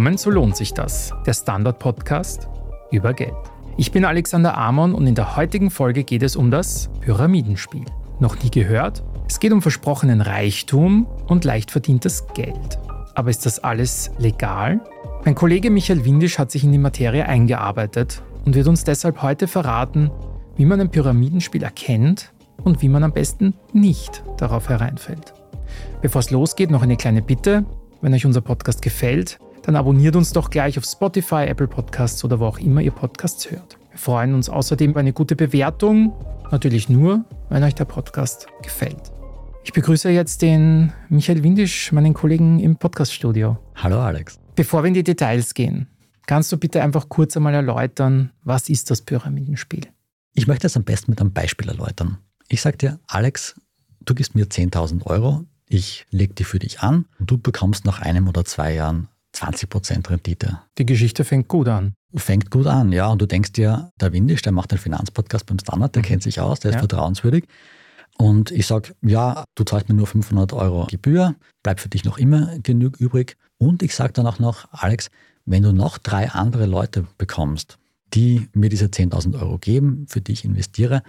Willkommen zu Lohnt sich das, der Standard-Podcast über Geld. Ich bin Alexander Amon und in der heutigen Folge geht es um das Pyramidenspiel. Noch nie gehört? Es geht um versprochenen Reichtum und leicht verdientes Geld. Aber ist das alles legal? Mein Kollege Michael Windisch hat sich in die Materie eingearbeitet und wird uns deshalb heute verraten, wie man ein Pyramidenspiel erkennt und wie man am besten nicht darauf hereinfällt. Bevor es losgeht, noch eine kleine Bitte. Wenn euch unser Podcast gefällt, dann abonniert uns doch gleich auf Spotify, Apple Podcasts oder wo auch immer ihr Podcasts hört. Wir freuen uns außerdem über eine gute Bewertung, natürlich nur, wenn euch der Podcast gefällt. Ich begrüße jetzt den Michael Windisch, meinen Kollegen im Podcaststudio. Hallo Alex. Bevor wir in die Details gehen, kannst du bitte einfach kurz einmal erläutern, was ist das Pyramidenspiel? Ich möchte es am besten mit einem Beispiel erläutern. Ich sage dir, Alex, du gibst mir 10.000 Euro, ich lege die für dich an und du bekommst nach einem oder zwei Jahren 20% Rendite. Die Geschichte fängt gut an. Fängt gut an, ja. Und du denkst dir, der Windisch, der macht einen Finanzpodcast beim Standard, der mhm. kennt sich aus, der ist ja. vertrauenswürdig. Und ich sage, ja, du zahlst mir nur 500 Euro Gebühr, bleibt für dich noch immer genug übrig. Und ich sage dann auch noch, Alex, wenn du noch drei andere Leute bekommst, die mir diese 10.000 Euro geben, für die ich investiere,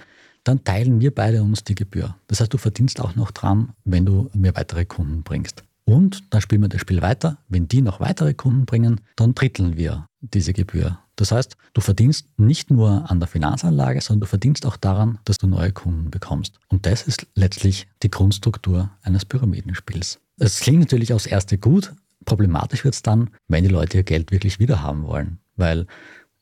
dann teilen wir beide uns die Gebühr. Das heißt, du verdienst auch noch dran, wenn du mir weitere Kunden bringst. Und dann spielen wir das Spiel weiter. Wenn die noch weitere Kunden bringen, dann dritteln wir diese Gebühr. Das heißt, du verdienst nicht nur an der Finanzanlage, sondern du verdienst auch daran, dass du neue Kunden bekommst. Und das ist letztlich die Grundstruktur eines Pyramidenspiels. Es klingt natürlich aufs Erste gut. Problematisch wird es dann, wenn die Leute ihr Geld wirklich wieder haben wollen. Weil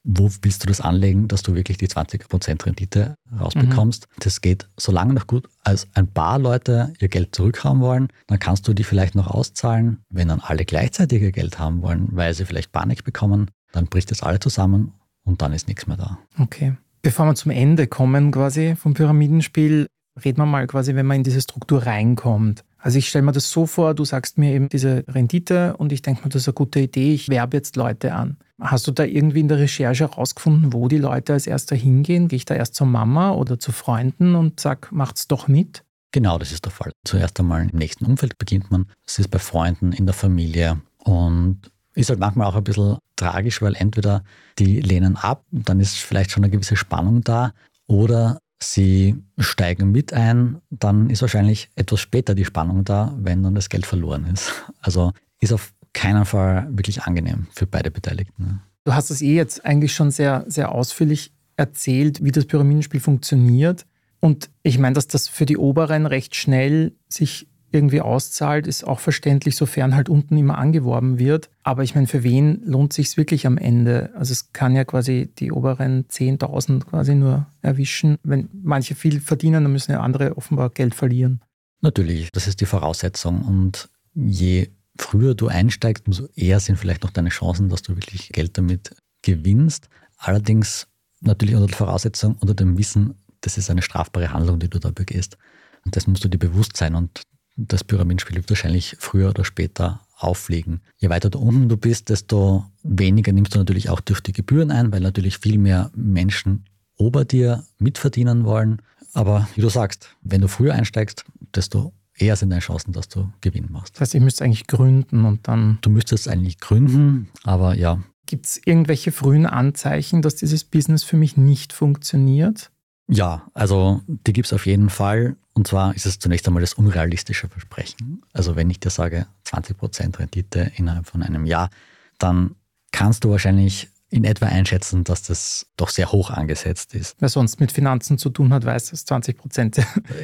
wo willst du das anlegen, dass du wirklich die 20% Rendite rausbekommst. Mhm. Das geht so lange noch gut, als ein paar Leute ihr Geld zurückhaben wollen, dann kannst du die vielleicht noch auszahlen. Wenn dann alle gleichzeitig ihr Geld haben wollen, weil sie vielleicht Panik bekommen, dann bricht das alle zusammen und dann ist nichts mehr da. Okay. Bevor wir zum Ende kommen quasi vom Pyramidenspiel, reden wir mal quasi, wenn man in diese Struktur reinkommt. Also ich stelle mir das so vor, du sagst mir eben diese Rendite und ich denke mir, das ist eine gute Idee, ich werbe jetzt Leute an. Hast du da irgendwie in der Recherche herausgefunden, wo die Leute als erster hingehen? Gehe ich da erst zur Mama oder zu Freunden und sag, macht's doch mit? Genau, das ist der Fall. Zuerst einmal im nächsten Umfeld beginnt man. Das ist bei Freunden, in der Familie und ist halt manchmal auch ein bisschen tragisch, weil entweder die lehnen ab, dann ist vielleicht schon eine gewisse Spannung da, oder sie steigen mit ein, dann ist wahrscheinlich etwas später die Spannung da, wenn dann das Geld verloren ist. Also ist auf keinen Fall wirklich angenehm für beide Beteiligten. Du hast es eh jetzt eigentlich schon sehr, sehr ausführlich erzählt, wie das Pyramidenspiel funktioniert. Und ich meine, dass das für die Oberen recht schnell sich irgendwie auszahlt, ist auch verständlich, sofern halt unten immer angeworben wird. Aber ich meine, für wen lohnt sich wirklich am Ende? Also es kann ja quasi die oberen 10.000 quasi nur erwischen. Wenn manche viel verdienen, dann müssen ja andere offenbar Geld verlieren. Natürlich, das ist die Voraussetzung. Und je früher du einsteigst, umso eher sind vielleicht noch deine Chancen, dass du wirklich Geld damit gewinnst. Allerdings natürlich unter der Voraussetzung, unter dem Wissen, das ist eine strafbare Handlung, die du da begehst. Und das musst du dir bewusst sein und das Pyramidenspiel wird wahrscheinlich früher oder später auffliegen. Je weiter da unten du bist, desto weniger nimmst du natürlich auch durch die Gebühren ein, weil natürlich viel mehr Menschen ober dir mitverdienen wollen. Aber wie du sagst, wenn du früher einsteigst, desto eher sind deine Chancen, dass du Gewinn machst. Das heißt, ich müsste eigentlich gründen und dann. Du müsstest eigentlich gründen, aber ja. Gibt es irgendwelche frühen Anzeichen, dass dieses Business für mich nicht funktioniert? Ja, also die gibt es auf jeden Fall. Und zwar ist es zunächst einmal das unrealistische Versprechen. Also wenn ich dir sage 20% Rendite innerhalb von einem Jahr, dann kannst du wahrscheinlich in etwa einschätzen, dass das doch sehr hoch angesetzt ist. Wer sonst mit Finanzen zu tun hat, weiß, dass 20 Prozent,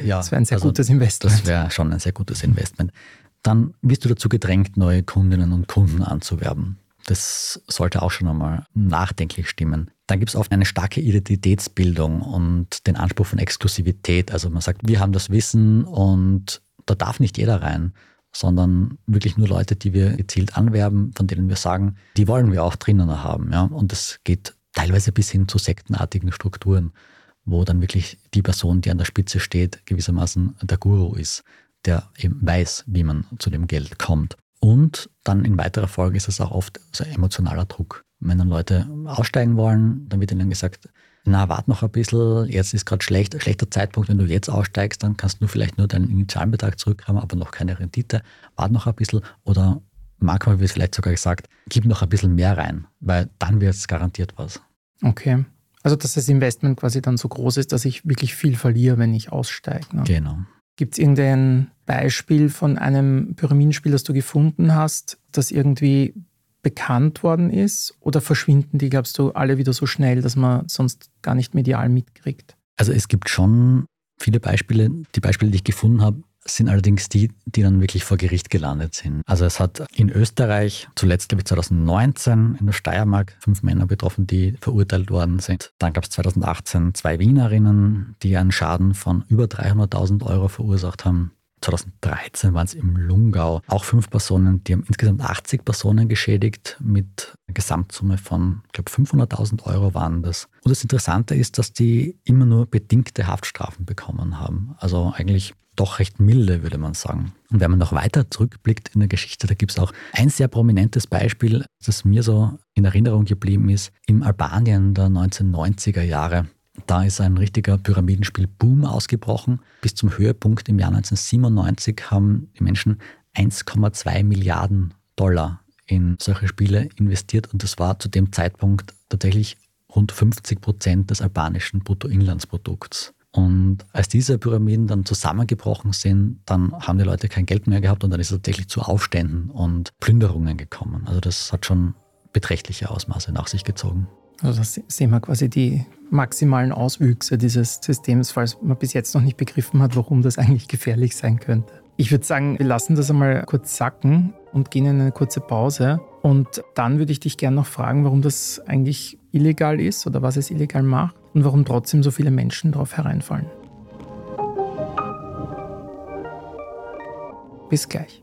ja, das wäre ein sehr also gutes Investment. Das wäre schon ein sehr gutes Investment. Dann wirst du dazu gedrängt, neue Kundinnen und Kunden anzuwerben. Das sollte auch schon einmal nachdenklich stimmen. Dann gibt es oft eine starke Identitätsbildung und den Anspruch von Exklusivität. Also man sagt, wir haben das Wissen und da darf nicht jeder rein sondern wirklich nur Leute, die wir gezielt anwerben, von denen wir sagen, die wollen wir auch drinnen haben. Ja? Und das geht teilweise bis hin zu sektenartigen Strukturen, wo dann wirklich die Person, die an der Spitze steht, gewissermaßen der Guru ist, der eben weiß, wie man zu dem Geld kommt. Und dann in weiterer Folge ist es auch oft so emotionaler Druck. Wenn dann Leute aussteigen wollen, dann wird ihnen gesagt, na, warte noch ein bisschen, jetzt ist gerade schlecht, schlechter Zeitpunkt, wenn du jetzt aussteigst, dann kannst du vielleicht nur deinen Initialbetrag zurückhaben, aber noch keine Rendite, warte noch ein bisschen oder manchmal wird vielleicht sogar gesagt, gib noch ein bisschen mehr rein, weil dann wird es garantiert was. Okay. Also dass das Investment quasi dann so groß ist, dass ich wirklich viel verliere, wenn ich aussteige. Ne? Genau. Gibt es irgendein Beispiel von einem Pyramidenspiel, das du gefunden hast, das irgendwie bekannt worden ist? Oder verschwinden die, glaubst du, alle wieder so schnell, dass man sonst gar nicht medial mitkriegt? Also es gibt schon viele Beispiele. Die Beispiele, die ich gefunden habe, sind allerdings die, die dann wirklich vor Gericht gelandet sind. Also es hat in Österreich zuletzt, glaube ich, 2019 in der Steiermark fünf Männer betroffen, die verurteilt worden sind. Dann gab es 2018 zwei Wienerinnen, die einen Schaden von über 300.000 Euro verursacht haben. 2013 waren es im Lungau auch fünf Personen, die haben insgesamt 80 Personen geschädigt mit einer Gesamtsumme von, ich glaube, 500.000 Euro waren das. Und das Interessante ist, dass die immer nur bedingte Haftstrafen bekommen haben. Also eigentlich doch recht milde, würde man sagen. Und wenn man noch weiter zurückblickt in der Geschichte, da gibt es auch ein sehr prominentes Beispiel, das mir so in Erinnerung geblieben ist, im Albanien der 1990er Jahre. Da ist ein richtiger Pyramidenspiel-Boom ausgebrochen. Bis zum Höhepunkt im Jahr 1997 haben die Menschen 1,2 Milliarden Dollar in solche Spiele investiert und das war zu dem Zeitpunkt tatsächlich rund 50 Prozent des albanischen Bruttoinlandsprodukts. Und als diese Pyramiden dann zusammengebrochen sind, dann haben die Leute kein Geld mehr gehabt und dann ist es tatsächlich zu Aufständen und Plünderungen gekommen. Also das hat schon beträchtliche Ausmaße nach sich gezogen. Also das sehen wir quasi die maximalen Auswüchse dieses Systems, falls man bis jetzt noch nicht begriffen hat, warum das eigentlich gefährlich sein könnte. Ich würde sagen, wir lassen das einmal kurz sacken und gehen in eine kurze Pause. Und dann würde ich dich gerne noch fragen, warum das eigentlich illegal ist oder was es illegal macht und warum trotzdem so viele Menschen darauf hereinfallen. Bis gleich.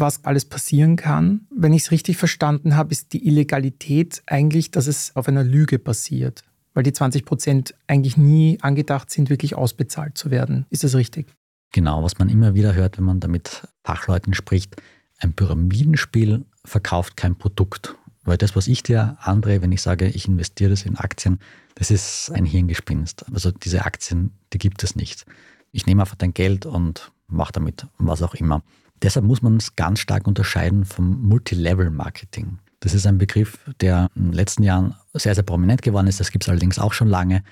was alles passieren kann. Wenn ich es richtig verstanden habe, ist die Illegalität eigentlich, dass es auf einer Lüge passiert, weil die 20 Prozent eigentlich nie angedacht sind, wirklich ausbezahlt zu werden. Ist das richtig? Genau, was man immer wieder hört, wenn man da mit Fachleuten spricht, ein Pyramidenspiel verkauft kein Produkt. Weil das, was ich dir andrehe, wenn ich sage, ich investiere das in Aktien, das ist ein Hirngespinst. Also diese Aktien, die gibt es nicht. Ich nehme einfach dein Geld und mache damit was auch immer. Deshalb muss man es ganz stark unterscheiden vom Multilevel-Marketing. Das ist ein Begriff, der in den letzten Jahren sehr, sehr prominent geworden ist. Das gibt es allerdings auch schon lange.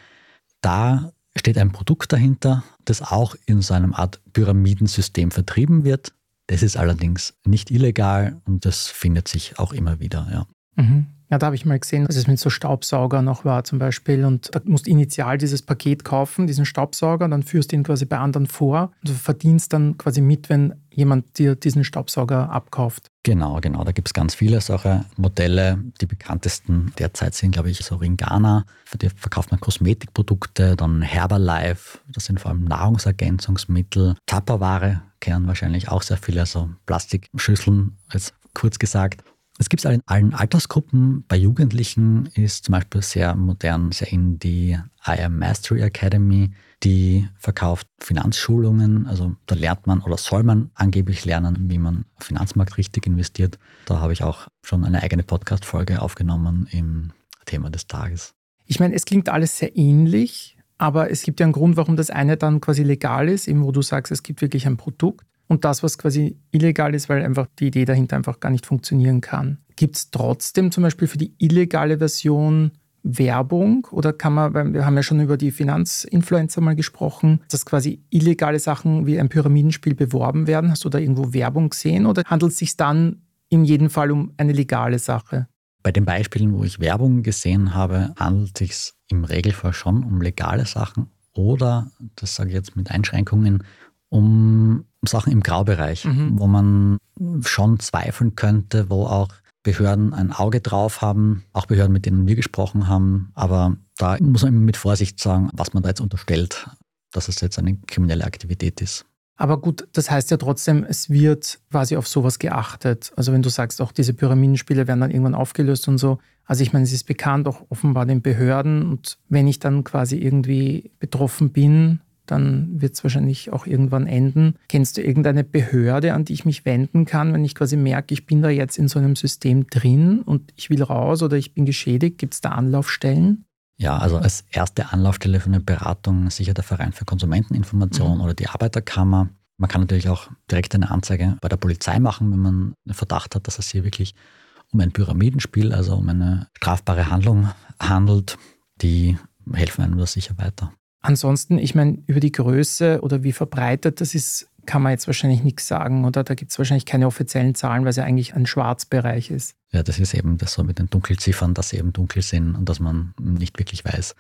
Da steht ein Produkt dahinter, das auch in so einem Art Pyramidensystem vertrieben wird. Das ist allerdings nicht illegal und das findet sich auch immer wieder. Ja. Mhm. Ja, da habe ich mal gesehen, dass es mit so Staubsauger noch war zum Beispiel. Und da musst du initial dieses Paket kaufen, diesen Staubsauger, dann führst du ihn quasi bei anderen vor. Und du verdienst dann quasi mit, wenn jemand dir diesen Staubsauger abkauft. Genau, genau. Da gibt es ganz viele solche Modelle. Die bekanntesten derzeit sind, glaube ich, so Ringana. Für die verkauft man Kosmetikprodukte, dann Herbalife, das sind vor allem Nahrungsergänzungsmittel. Tupperware kennen wahrscheinlich auch sehr viele, also Plastikschüsseln, jetzt kurz gesagt. Es gibt es in allen Altersgruppen. Bei Jugendlichen ist zum Beispiel sehr modern, sehr in die IM Mastery Academy, die verkauft Finanzschulungen. Also da lernt man oder soll man angeblich lernen, wie man Finanzmarkt richtig investiert. Da habe ich auch schon eine eigene Podcast-Folge aufgenommen im Thema des Tages. Ich meine, es klingt alles sehr ähnlich, aber es gibt ja einen Grund, warum das eine dann quasi legal ist, eben wo du sagst, es gibt wirklich ein Produkt und das, was quasi illegal ist, weil einfach die Idee dahinter einfach gar nicht funktionieren kann. Gibt es trotzdem zum Beispiel für die illegale Version Werbung oder kann man, wir haben ja schon über die Finanzinfluencer mal gesprochen, dass quasi illegale Sachen wie ein Pyramidenspiel beworben werden? Hast du da irgendwo Werbung gesehen oder handelt es sich dann in jedem Fall um eine legale Sache? Bei den Beispielen, wo ich Werbung gesehen habe, handelt es sich im Regelfall schon um legale Sachen oder, das sage ich jetzt mit Einschränkungen, um Sachen im Graubereich, mhm. wo man schon zweifeln könnte, wo auch Behörden ein Auge drauf haben, auch Behörden, mit denen wir gesprochen haben. Aber da muss man immer mit Vorsicht sagen, was man da jetzt unterstellt. dass es jetzt eine kriminelle Aktivität ist. Aber gut, das heißt ja trotzdem, es wird quasi auf sowas geachtet. Also wenn du sagst, auch diese Pyramidenspiele werden dann irgendwann aufgelöst und so. Also ich meine, es ist bekannt, auch offenbar den Behörden. Und wenn ich dann quasi irgendwie betroffen bin, dann wird es wahrscheinlich auch irgendwann enden. Kennst du irgendeine Behörde, an die ich mich wenden kann, wenn ich quasi merke, ich bin da jetzt in so einem System drin und ich will raus oder ich bin geschädigt? Gibt es da Anlaufstellen? Ja, also als erste Anlaufstelle für eine Beratung sicher der Verein für Konsumenteninformation mhm. oder die Arbeiterkammer. Man kann natürlich auch direkt eine Anzeige bei der Polizei machen, wenn man einen Verdacht hat, dass es hier wirklich um ein Pyramidenspiel, also um eine strafbare Handlung handelt. Die helfen einem da sicher weiter. Ansonsten, ich meine, über die Größe oder wie verbreitet das ist, kann man jetzt wahrscheinlich nichts sagen, oder? Da gibt es wahrscheinlich keine offiziellen Zahlen, weil es ja eigentlich ein Schwarzbereich ist. Ja, das ist eben das so mit den Dunkelziffern, dass sie eben dunkel sind und dass man nicht wirklich weiß,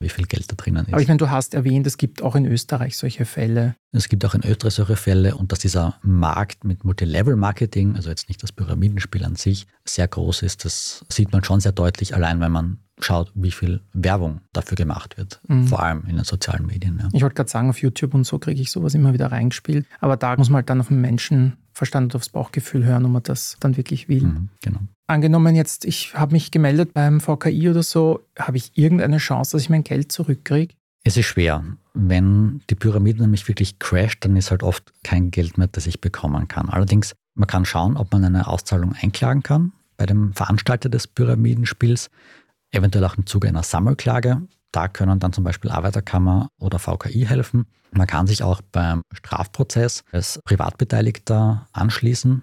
wie viel Geld da drinnen ist. Aber ich meine, du hast erwähnt, es gibt auch in Österreich solche Fälle. Es gibt auch in Österreich solche Fälle und dass dieser Markt mit Multilevel-Marketing, also jetzt nicht das Pyramidenspiel an sich, sehr groß ist, das sieht man schon sehr deutlich, allein wenn man schaut, wie viel Werbung dafür gemacht wird, mhm. vor allem in den sozialen Medien. Ja. Ich wollte gerade sagen, auf YouTube und so kriege ich sowas immer wieder reingespielt, aber da muss man halt dann auf den Menschenverstand und aufs Bauchgefühl hören, ob man das dann wirklich will. Mhm, genau. Angenommen jetzt, ich habe mich gemeldet beim VKI oder so, habe ich irgendeine Chance, dass ich mein Geld zurückkriege? Es ist schwer. Wenn die Pyramide nämlich wirklich crasht, dann ist halt oft kein Geld mehr, das ich bekommen kann. Allerdings, man kann schauen, ob man eine Auszahlung einklagen kann bei dem Veranstalter des Pyramidenspiels eventuell auch im Zuge einer Sammelklage. Da können dann zum Beispiel Arbeiterkammer oder VKI helfen. Man kann sich auch beim Strafprozess als Privatbeteiligter anschließen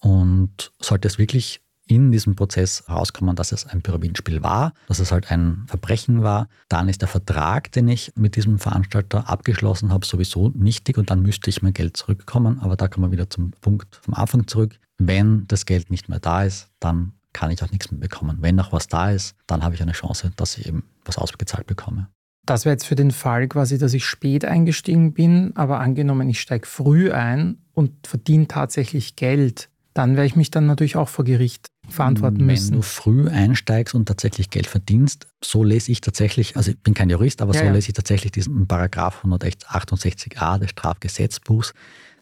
und sollte es wirklich in diesem Prozess herauskommen, dass es ein Pyramidenspiel war, dass es halt ein Verbrechen war, dann ist der Vertrag, den ich mit diesem Veranstalter abgeschlossen habe, sowieso nichtig und dann müsste ich mein Geld zurückkommen. Aber da kommen wir wieder zum Punkt vom Anfang zurück. Wenn das Geld nicht mehr da ist, dann kann ich auch nichts mehr bekommen. Wenn noch was da ist, dann habe ich eine Chance, dass ich eben was ausgezahlt bekomme. Das wäre jetzt für den Fall quasi, dass ich spät eingestiegen bin, aber angenommen, ich steige früh ein und verdiene tatsächlich Geld, dann werde ich mich dann natürlich auch vor Gericht verantworten müssen. Wenn du früh einsteigst und tatsächlich Geld verdienst, so lese ich tatsächlich, also ich bin kein Jurist, aber ja, so ja. lese ich tatsächlich diesen Paragraph 168a des Strafgesetzbuchs.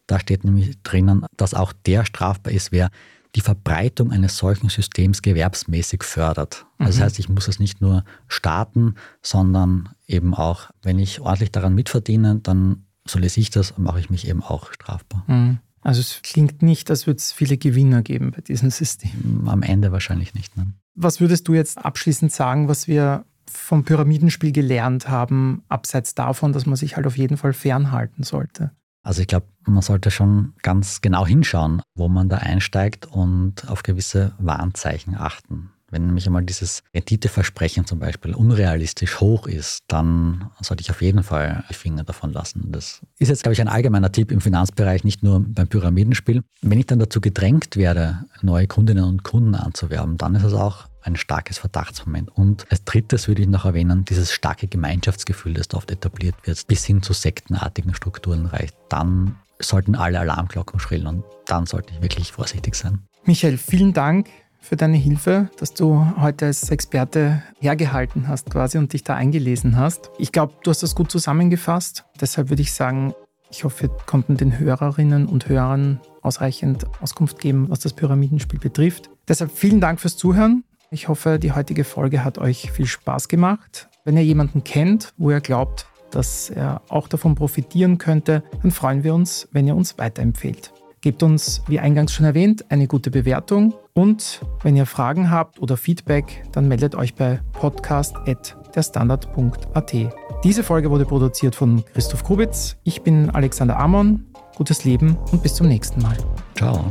Da steht nämlich drinnen, dass auch der strafbar ist, wer die Verbreitung eines solchen Systems gewerbsmäßig fördert. Also das mhm. heißt, ich muss es nicht nur starten, sondern eben auch, wenn ich ordentlich daran mitverdiene, dann, so lese ich das, mache ich mich eben auch strafbar. Mhm. Also es klingt nicht, als würde es viele Gewinner geben bei diesem System. Am Ende wahrscheinlich nicht. Ne? Was würdest du jetzt abschließend sagen, was wir vom Pyramidenspiel gelernt haben, abseits davon, dass man sich halt auf jeden Fall fernhalten sollte? Also ich glaube, man sollte schon ganz genau hinschauen, wo man da einsteigt und auf gewisse Warnzeichen achten. Wenn nämlich einmal dieses Renditeversprechen zum Beispiel unrealistisch hoch ist, dann sollte ich auf jeden Fall die Finger davon lassen. Das ist jetzt, glaube ich, ein allgemeiner Tipp im Finanzbereich, nicht nur beim Pyramidenspiel. Wenn ich dann dazu gedrängt werde, neue Kundinnen und Kunden anzuwerben, dann ist es auch ein starkes Verdachtsmoment. Und als drittes würde ich noch erwähnen, dieses starke Gemeinschaftsgefühl, das da oft etabliert wird, bis hin zu sektenartigen Strukturen reicht. Dann sollten alle Alarmglocken schrillen und dann sollte ich wirklich vorsichtig sein. Michael, vielen Dank für deine Hilfe, dass du heute als Experte hergehalten hast quasi und dich da eingelesen hast. Ich glaube, du hast das gut zusammengefasst. Deshalb würde ich sagen, ich hoffe, wir konnten den Hörerinnen und Hörern ausreichend Auskunft geben, was das Pyramidenspiel betrifft. Deshalb vielen Dank fürs Zuhören. Ich hoffe, die heutige Folge hat euch viel Spaß gemacht. Wenn ihr jemanden kennt, wo ihr glaubt, dass er auch davon profitieren könnte, dann freuen wir uns, wenn ihr uns weiterempfehlt. Gebt uns, wie eingangs schon erwähnt, eine gute Bewertung und wenn ihr Fragen habt oder Feedback, dann meldet euch bei podcast.derstandard.at. Diese Folge wurde produziert von Christoph Kubitz. Ich bin Alexander Amon. Gutes Leben und bis zum nächsten Mal. Ciao.